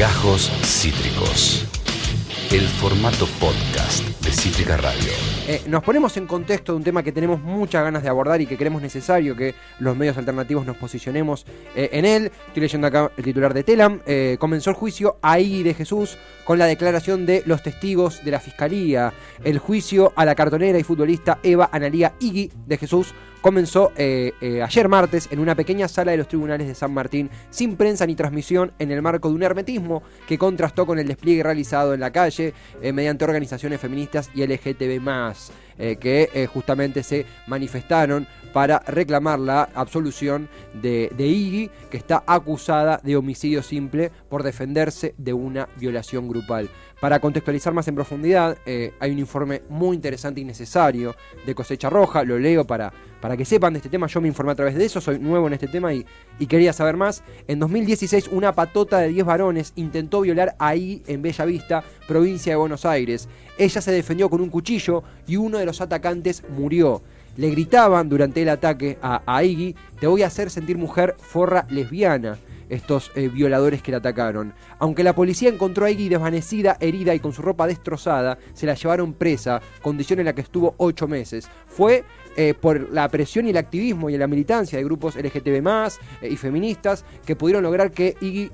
Gajos Cítricos. El formato podcast de Cítrica Radio. Eh, nos ponemos en contexto de un tema que tenemos muchas ganas de abordar y que creemos necesario que los medios alternativos nos posicionemos eh, en él. Estoy leyendo acá el titular de Telam. Eh, comenzó el juicio ahí de Jesús con la declaración de los testigos de la fiscalía. El juicio a la cartonera y futbolista Eva Analía Igui de Jesús comenzó eh, eh, ayer martes en una pequeña sala de los tribunales de San Martín, sin prensa ni transmisión, en el marco de un hermetismo que contrastó con el despliegue realizado en la calle eh, mediante organizaciones feministas y LGTB que justamente se manifestaron para reclamar la absolución de, de Iggy, que está acusada de homicidio simple por defenderse de una violación grupal. Para contextualizar más en profundidad, hay un informe muy interesante y necesario de Cosecha Roja, lo leo para para que sepan de este tema, yo me informé a través de eso, soy nuevo en este tema y, quería saber más. En 2016, una patota de 10 varones intentó violar ahí en Bella Vista, provincia de Buenos Aires. Ella se defendió con un cuchillo y uno de los atacantes murió. Le gritaban durante el ataque a, a Iggy, te voy a hacer sentir mujer forra lesbiana estos eh, violadores que la atacaron. Aunque la policía encontró a Iggy desvanecida, herida y con su ropa destrozada, se la llevaron presa, condición en la que estuvo ocho meses. Fue eh, por la presión y el activismo y la militancia de grupos LGTB eh, y feministas que pudieron lograr que Iggy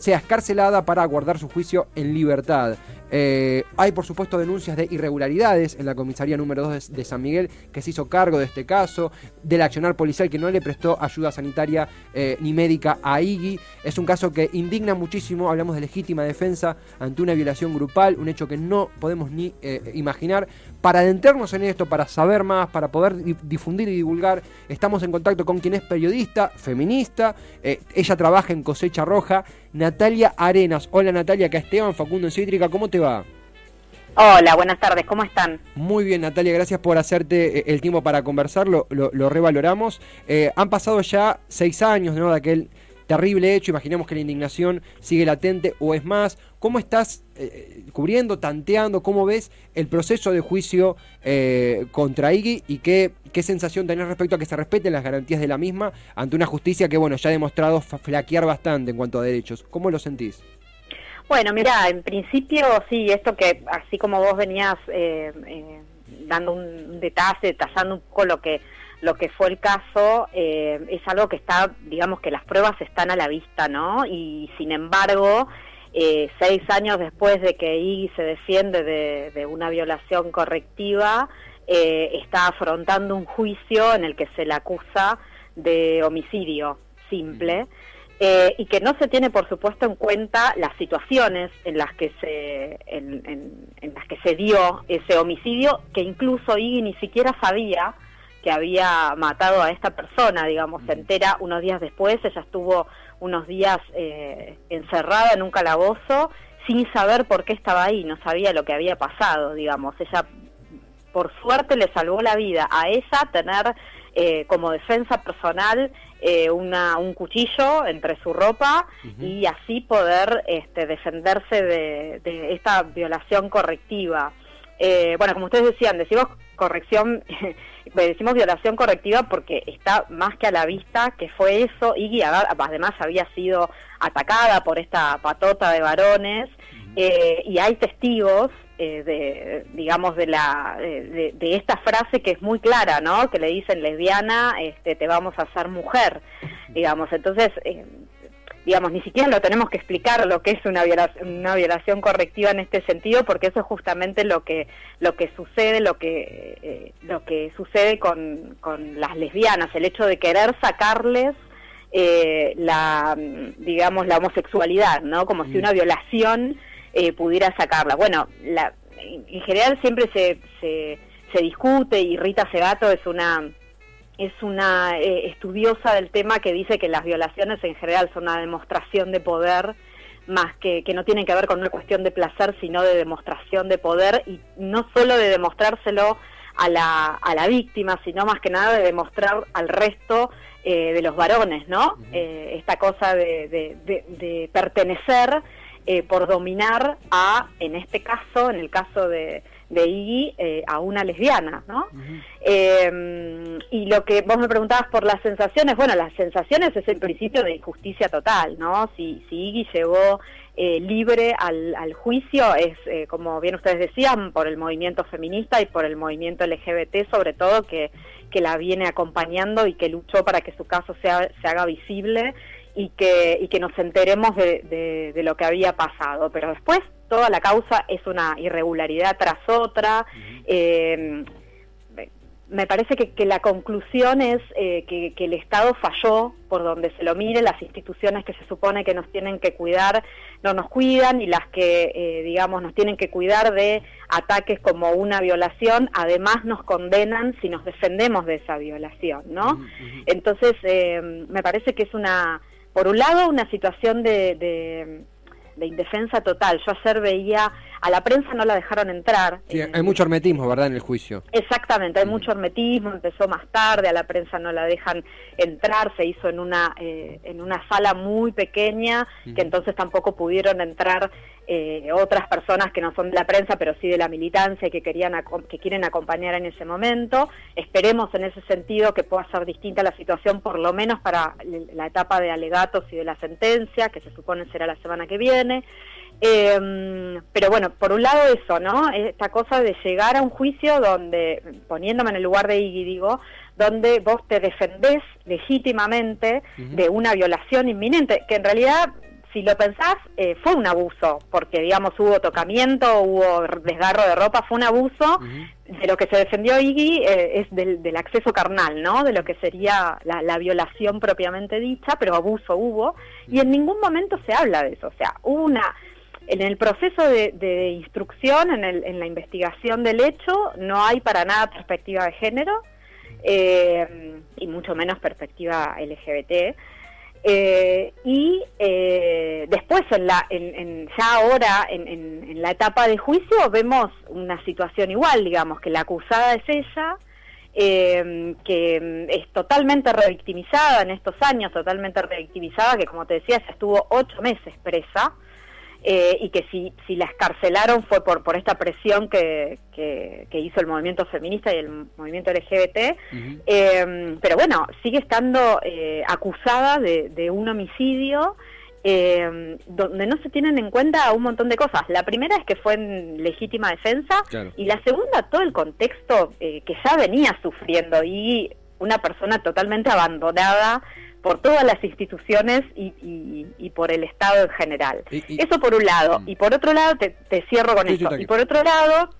sea escarcelada para aguardar su juicio en libertad. Eh, hay, por supuesto, denuncias de irregularidades en la comisaría número 2 de, San Miguel, que se hizo cargo de este caso, del accionar policial que no le prestó ayuda sanitaria eh, ni médica a Iggy. Es un caso que indigna muchísimo, hablamos de legítima defensa ante una violación grupal, un hecho que no podemos ni imaginar. Para adentrarnos en esto, para saber más, para poder difundir y divulgar, estamos en contacto con quien es periodista, feminista, ella trabaja en Cosecha Roja, Natalia Arenas. Hola Natalia, acá Esteban Facundo en Cítrica, ¿cómo te va? Hola, buenas tardes, ¿cómo están? Muy bien, Natalia, gracias por hacerte eh, el tiempo para conversar, lo, revaloramos. Eh, han pasado ya seis años ¿no? de aquel terrible hecho, imaginemos que la indignación sigue latente o es más. ¿Cómo estás eh, cubriendo, tanteando, cómo ves el proceso de juicio contra Iggy y qué, qué sensación tenés respecto a que se respeten las garantías de la misma ante una justicia que bueno ya ha demostrado flaquear bastante en cuanto a derechos? ¿Cómo lo sentís? Bueno, mira, en principio sí, esto que así como vos venías eh, eh, dando un detalle, detallando un poco lo que lo que fue el caso, eh, es algo que está, digamos que las pruebas están a la vista, ¿no? Y sin embargo, seis años después de que Iggy se defiende de, una violación correctiva, está afrontando un juicio en el que se le acusa de homicidio simple. Eh, y que no se tiene, por supuesto, en cuenta las situaciones en las que se en, las que se dio ese homicidio, que incluso Iggy ni siquiera sabía que había matado a esta persona, digamos, se entera unos días después, ella estuvo unos días eh, encerrada en un calabozo sin saber por qué estaba ahí, no sabía lo que había pasado, digamos, ella por suerte le salvó la vida a ella tener eh, como defensa personal eh, una, un cuchillo entre su ropa y así poder este, defenderse de, esta violación correctiva. Eh, bueno, como ustedes decían, decimos corrección, decimos violación correctiva porque está más que a la vista que fue eso. y además había sido atacada por esta patota de varones y hay testigos eh, de, digamos, de, la, de, esta frase que es muy clara, ¿no? Que le dicen lesbiana, este, te vamos a hacer mujer, digamos. Entonces, eh, digamos, ni siquiera lo tenemos que explicar lo que es una violación, una violación correctiva en este sentido, porque eso es justamente lo que, lo que sucede, lo que, eh, lo que sucede con, con las lesbianas, el hecho de querer sacarles la, digamos, la homosexualidad, ¿no? Como si mm. una violación eh, pudiera sacarla. Bueno, la, en general siempre se, se, discute y Rita Segato es una es una eh, estudiosa del tema que dice que las violaciones en general son una demostración de poder más que, que no tienen que ver con una cuestión de placer, sino de demostración de poder y no solo de demostrárselo a la, a la víctima, sino más que nada de demostrar al resto eh, de los varones, ¿no? esta cosa de, de, de pertenecer eh, por dominar a, en este caso, en el caso de, de Iggy, eh, a una lesbiana, ¿no? Eh, y lo que vos me preguntabas por las sensaciones, bueno, las sensaciones es el principio de injusticia total, ¿no? Si, si Iggy llegó libre al, al, juicio es, como bien ustedes decían, por el movimiento feminista y por el movimiento LGBT sobre todo, que, que la viene acompañando y que luchó para que su caso sea, se haga visible y que, y que nos enteremos de, de, lo que había pasado. Pero después toda la causa es una irregularidad tras otra. eh, me parece que, que, la conclusión es eh, que, que, el Estado falló por donde se lo mire, las instituciones que se supone que nos tienen que cuidar no nos cuidan y las que, eh, digamos, nos tienen que cuidar de ataques como una violación, además nos condenan si nos defendemos de esa violación, ¿no? Entonces, eh, me parece que es una, por un lado, una situación de, de de indefensa total. Yo ayer veía, a la prensa no la dejaron entrar. Sí, hay mucho hermetismo, ¿verdad?, en el juicio. Exactamente, hay mucho hermetismo, empezó más tarde, a la prensa no la dejan entrar, se hizo en una, eh, en una sala muy pequeña, que entonces tampoco pudieron entrar eh, otras personas que no son de la prensa, pero sí de la militancia y que, querían, que quieren acompañar en ese momento. Esperemos en ese sentido que pueda ser distinta la situación, por lo menos para la etapa de alegatos y de la sentencia, que se supone será la semana que viene. Eh, pero bueno, por un lado eso, ¿no? Esta cosa de llegar a un juicio donde, poniéndome en el lugar de Iggy, digo, donde vos te defendés legítimamente uh -huh. de una violación inminente, que en realidad si lo pensás, eh, fue un abuso, porque digamos hubo tocamiento, hubo desgarro de ropa, fue un abuso. Uh -huh. De lo que se defendió Iggy eh, es del, del, acceso carnal, ¿no? De lo que sería la, la, violación propiamente dicha, pero abuso hubo. Y en ningún momento se habla de eso. O sea, hubo una. En el proceso de, de instrucción, en, el, en, la investigación del hecho, no hay para nada perspectiva de género, eh, y mucho menos perspectiva LGBT. Eh, y eh, después, en la, en, en, ya ahora, en, en, la etapa de juicio, vemos una situación igual, digamos, que la acusada es ella, eh, que es totalmente revictimizada en estos años, totalmente revictimizada, que como te decía, se estuvo ocho meses presa, eh, y que si, si la escarcelaron fue por, por esta presión que, que, que hizo el movimiento feminista y el movimiento LGBT, uh -huh. eh, pero bueno, sigue estando eh, acusada de, de, un homicidio eh, donde no se tienen en cuenta un montón de cosas. La primera es que fue en legítima defensa claro. y la segunda todo el contexto eh, que ya venía sufriendo y una persona totalmente abandonada por todas las instituciones y, y, y, por el Estado en general. Y, Eso por un lado. Y por otro lado, te, te cierro con esto. Y por otro lado,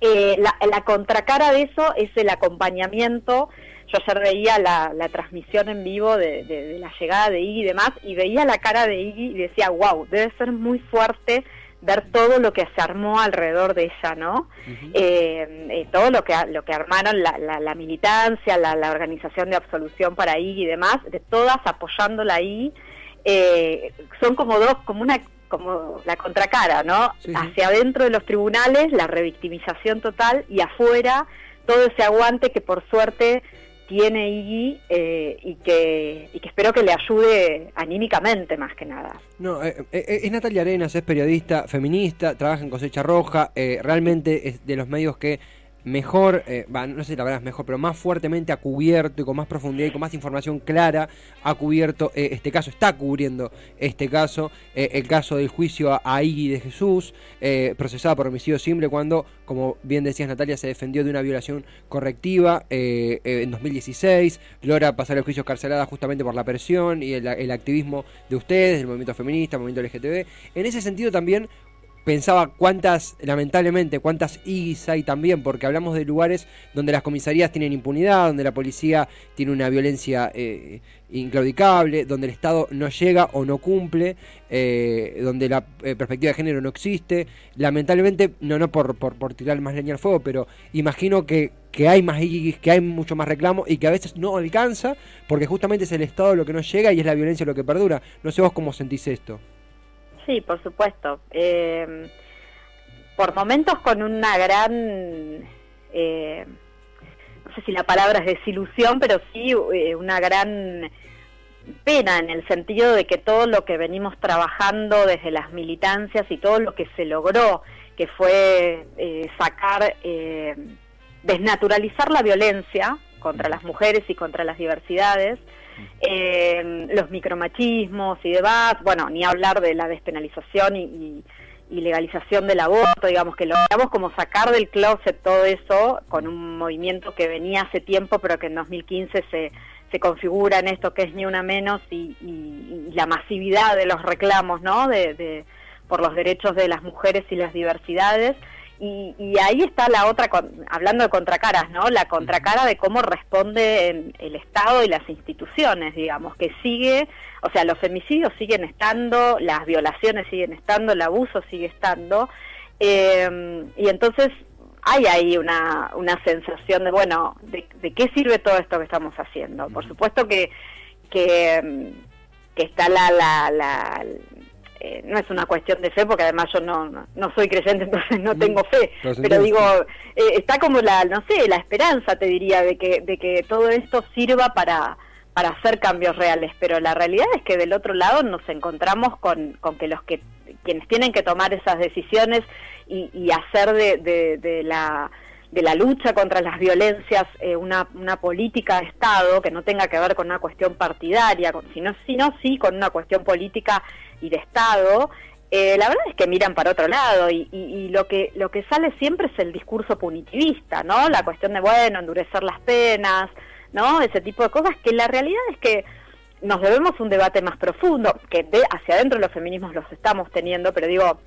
eh, la, la, contracara de eso es el acompañamiento. Yo ayer veía la, la transmisión en vivo de, de, de, la llegada de Iggy y demás, y veía la cara de Iggy y decía, wow, debe ser muy fuerte ver todo lo que se armó alrededor de ella, ¿no? Uh -huh. eh, eh, todo lo que lo que armaron la, la, la militancia, la, la, organización de absolución para ahí y demás, de todas apoyándola ahí, eh, son como dos, como una como la contracara, ¿no? Sí, sí. Hacia adentro de los tribunales, la revictimización total, y afuera, todo ese aguante que por suerte tiene Iggy eh, y, que, y que espero que le ayude anímicamente más que nada. No, eh, eh, es Natalia Arenas, es periodista, feminista, trabaja en Cosecha Roja, eh, realmente es de los medios que mejor, eh, no sé si la verdad es mejor, pero más fuertemente ha cubierto y con más profundidad y con más información clara ha cubierto eh, este caso, está cubriendo este caso, eh, el caso del juicio a, a Iggy de Jesús, eh, procesada por homicidio simple cuando, como bien decías Natalia, se defendió de una violación correctiva eh, en 2016, logra pasar el juicio carcelada justamente por la presión y el, el activismo de ustedes, del movimiento feminista, el movimiento LGTB. En ese sentido también pensaba cuántas, lamentablemente, cuántas IGs hay también, porque hablamos de lugares donde las comisarías tienen impunidad, donde la policía tiene una violencia eh, inclaudicable, donde el Estado no llega o no cumple, eh, donde la eh, perspectiva de género no existe. Lamentablemente, no, no por, por, por tirar más leña al fuego, pero imagino que, que hay más IGs, que hay mucho más reclamo y que a veces no alcanza, porque justamente es el Estado lo que no llega y es la violencia lo que perdura. No sé vos cómo sentís esto. Sí, por supuesto. Eh, por momentos con una gran, eh, no sé si la palabra es desilusión, pero sí eh, una gran pena en el sentido de que todo lo que venimos trabajando desde las militancias y todo lo que se logró, que fue sacar, desnaturalizar la violencia contra las mujeres y contra las diversidades, eh, los micromachismos y demás, bueno, ni hablar de la despenalización y, legalización del aborto, digamos que logramos como sacar del closet todo eso con un movimiento que venía hace tiempo, pero que en 2015 se, se configura en esto que es ni una menos y, la masividad de los reclamos, ¿no? de, por los derechos de las mujeres y las diversidades y, ahí está la otra, hablando de contracaras, ¿no? La contracara de cómo responde el Estado y las instituciones, digamos, que sigue, o sea, los femicidios siguen estando, las violaciones siguen estando, el abuso sigue estando, eh, y entonces hay ahí una, una sensación de, bueno, de, qué sirve todo esto que estamos haciendo? Por supuesto que, que, que está la, la eh, no es una cuestión de fe, porque además yo no, no, soy creyente, entonces no tengo fe, pero digo, eh, está como la, no sé, la esperanza, te diría, de que, de que todo esto sirva para, para hacer cambios reales, pero la realidad es que del otro lado nos encontramos con, con que los que quienes tienen que tomar esas decisiones y, hacer de, de, la de la lucha contra las violencias eh, una, una política de Estado que no tenga que ver con una cuestión partidaria, sino, sino sí con una cuestión política y de Estado, eh, la verdad es que miran para otro lado y, y, lo que lo que sale siempre es el discurso punitivista, ¿no? La cuestión de bueno endurecer las penas, ¿no? Ese tipo de cosas que la realidad es que nos debemos un debate más profundo que de hacia adentro los feminismos los estamos teniendo, pero digo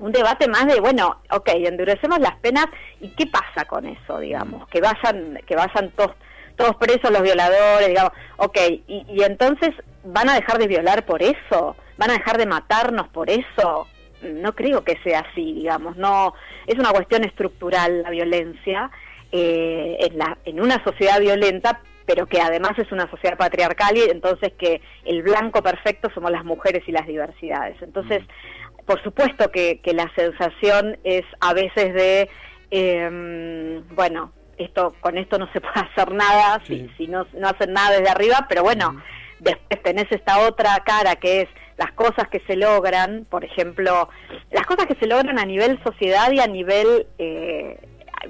un debate más de bueno, ok, endurecemos las penas y qué pasa con eso, digamos, que vayan que vayan todos todos presos los violadores, digamos, ok, y, y entonces van a dejar de violar por eso van a dejar de matarnos por eso. No creo que sea así, digamos. No es una cuestión estructural la violencia eh, en, la, en una sociedad violenta, pero que además es una sociedad patriarcal y entonces que el blanco perfecto somos las mujeres y las diversidades. Entonces, mm. Por supuesto que, que la sensación es a veces de, eh, bueno, esto con esto no se puede hacer nada si, si no, no hacen nada desde arriba, pero bueno, después tenés esta otra cara que es las cosas que se logran, por ejemplo, las cosas que se logran a nivel sociedad y a nivel eh,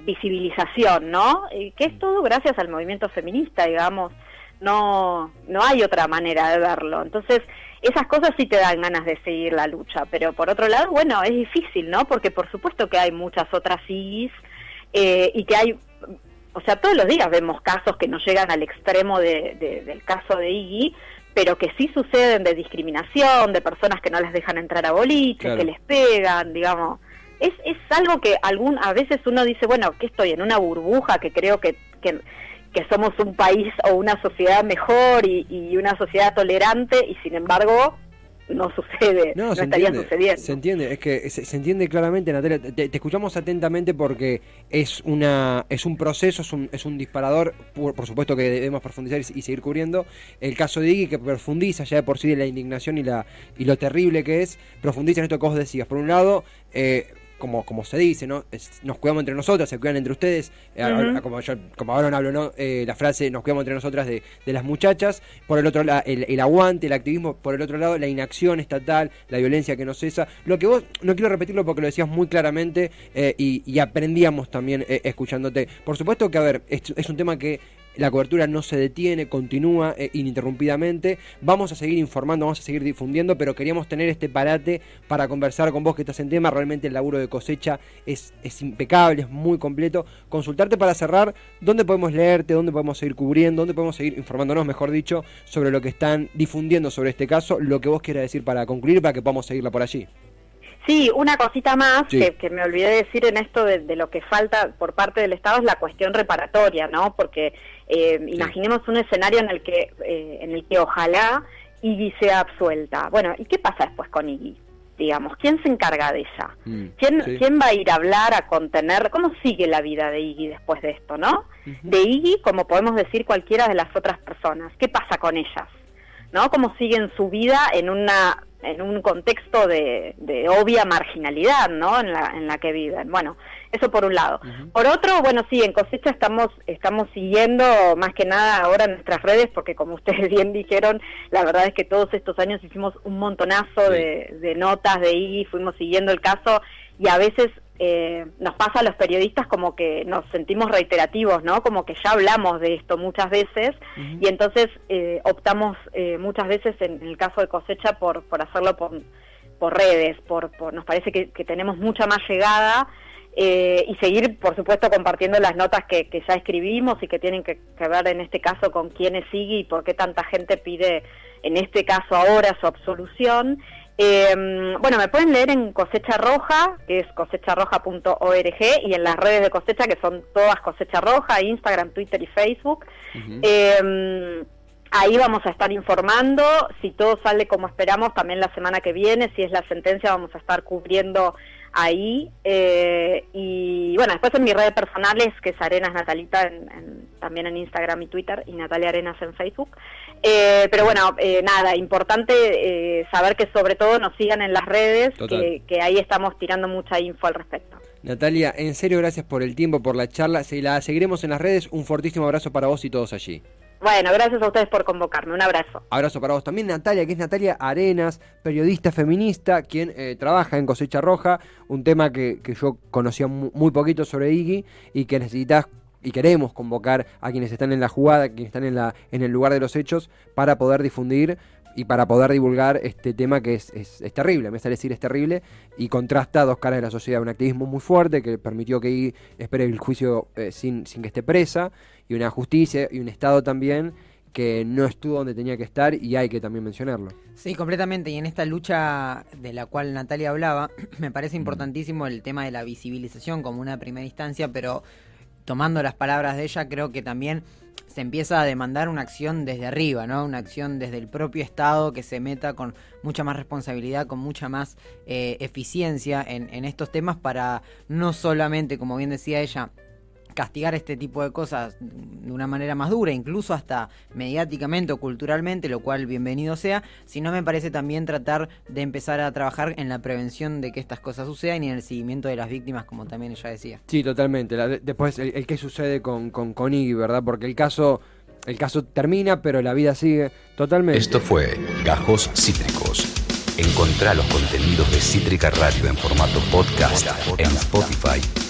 visibilización, ¿no? Y que es todo gracias al movimiento feminista, digamos, no, no hay otra manera de verlo. Entonces, esas cosas sí te dan ganas de seguir la lucha, pero por otro lado, bueno, es difícil, ¿no? Porque por supuesto que hay muchas otras IGs eh, y que hay, o sea, todos los días vemos casos que no llegan al extremo de, del caso de Iggy, pero que sí suceden de discriminación, de personas que no les dejan entrar a boliches, que les pegan, digamos. Es, es algo que algún, a veces uno dice, bueno, que estoy en una burbuja, que creo que, que, somos un país o una sociedad mejor y, y una sociedad tolerante, y sin embargo no sucede, no, estaría sucediendo. Se entiende, es que se, entiende claramente, Natalia. Te, escuchamos atentamente porque es una es un proceso, es un, es un disparador, por, supuesto que debemos profundizar y, seguir cubriendo. El caso de Iggy que profundiza ya de por sí la indignación y la y lo terrible que es, profundiza en esto que vos decías. Por un lado, eh, como, como se dice, ¿no? nos cuidamos entre nosotras, se cuidan entre ustedes, eh, como, yo, como ahora hablo, ¿no? Eh, la frase nos cuidamos entre nosotras de, de las muchachas, por el otro lado el, aguante, el activismo, por el otro lado la inacción estatal, la violencia que no cesa, lo que vos, no quiero repetirlo porque lo decías muy claramente eh, y, aprendíamos también escuchándote, por supuesto que a ver, es un tema que la cobertura no se detiene, continúa eh, ininterrumpidamente. Vamos a seguir informando, vamos a seguir difundiendo, pero queríamos tener este parate para conversar con vos que estás en tema. Realmente el laburo de cosecha es, es impecable, es muy completo. Consultarte para cerrar dónde podemos leerte, dónde podemos seguir cubriendo, dónde podemos seguir informándonos, mejor dicho, sobre lo que están difundiendo sobre este caso, lo que vos quieras decir para concluir, para que podamos seguirla por allí. Sí, una cosita más que, me olvidé decir en esto de, de, lo que falta por parte del Estado es la cuestión reparatoria, ¿no? Porque eh, imaginemos un escenario en el que, eh, en el que ojalá Iggy sea absuelta. Bueno, ¿y qué pasa después con Iggy? Digamos, ¿quién se encarga de ella? Mm, ¿Quién, ¿Quién va a ir a hablar, a contener? ¿Cómo sigue la vida de Iggy después de esto, no? De Iggy, como podemos decir cualquiera de las otras personas. ¿Qué pasa con ellas? ¿No? ¿Cómo siguen su vida en una en un contexto de, de, obvia marginalidad, ¿no? En la, en la que viven. Bueno, eso por un lado. Por otro, bueno, sí, en cosecha estamos, estamos siguiendo más que nada ahora nuestras redes, porque como ustedes bien dijeron, la verdad es que todos estos años hicimos un montonazo de, de notas de I, fuimos siguiendo el caso y a veces eh, nos pasa a los periodistas como que nos sentimos reiterativos, ¿no? Como que ya hablamos de esto muchas veces y entonces eh, optamos eh, muchas veces en, el caso de cosecha por, por hacerlo por, por redes, por, por nos parece que, tenemos mucha más llegada y seguir, por supuesto, compartiendo las notas que, que ya escribimos y que tienen que, que, ver en este caso con quiénes sigue y por qué tanta gente pide, en este caso ahora, su absolución. Eh, bueno, me pueden leer en Cosecha Roja, que es cosecharroja.org, y en las redes de Cosecha, que son todas Cosecha Roja, Instagram, Twitter y Facebook. eh, ahí vamos a estar informando, si todo sale como esperamos, también la semana que viene, si es la sentencia, vamos a estar cubriendo ahí. Eh, y bueno, después en mis redes personales, que es Arenas Natalita, en, también en Instagram y Twitter, y Natalia Arenas en Facebook. Eh, pero bueno, eh, nada, importante eh, saber que sobre todo nos sigan en las redes, que, que, ahí estamos tirando mucha info al respecto. Natalia, en serio, gracias por el tiempo, por la charla. Si la seguiremos en las redes, un fortísimo abrazo para vos y todos allí. Bueno, gracias a ustedes por convocarme. Un abrazo. Abrazo para vos también, Natalia, que es Natalia Arenas, periodista feminista, quien trabaja en Cosecha Roja, un tema que, que yo conocía muy, poquito sobre Iggy y que necesitas y queremos convocar a quienes están en la jugada, a quienes están en, la, en el lugar de los hechos, para poder difundir y para poder divulgar este tema que es, es, terrible, me sale decir es terrible, y contrasta dos caras de la sociedad, un activismo muy fuerte que permitió que espere el juicio eh, sin, sin que esté presa, y una justicia y un Estado también que no estuvo donde tenía que estar y hay que también mencionarlo. Sí, completamente. Y en esta lucha de la cual Natalia hablaba, me parece importantísimo el tema de la visibilización como una primera instancia, pero tomando las palabras de ella, creo que también se empieza a demandar una acción desde arriba, ¿no? Una acción desde el propio Estado que se meta con mucha más responsabilidad, con mucha más eh, eficiencia en, en estos temas para no solamente, como bien decía ella, castigar este tipo de cosas de una manera más dura, incluso hasta mediáticamente o culturalmente, lo cual bienvenido sea, sino me parece también tratar de empezar a trabajar en la prevención de que estas cosas sucedan y en el seguimiento de las víctimas, como también ella decía. Sí, totalmente. después, el, que qué sucede con, con, con Iggy, ¿verdad? Porque el caso, el caso termina, pero la vida sigue totalmente. Esto fue Gajos Cítricos. Encontrá los contenidos de Cítrica Radio en formato podcast en Spotify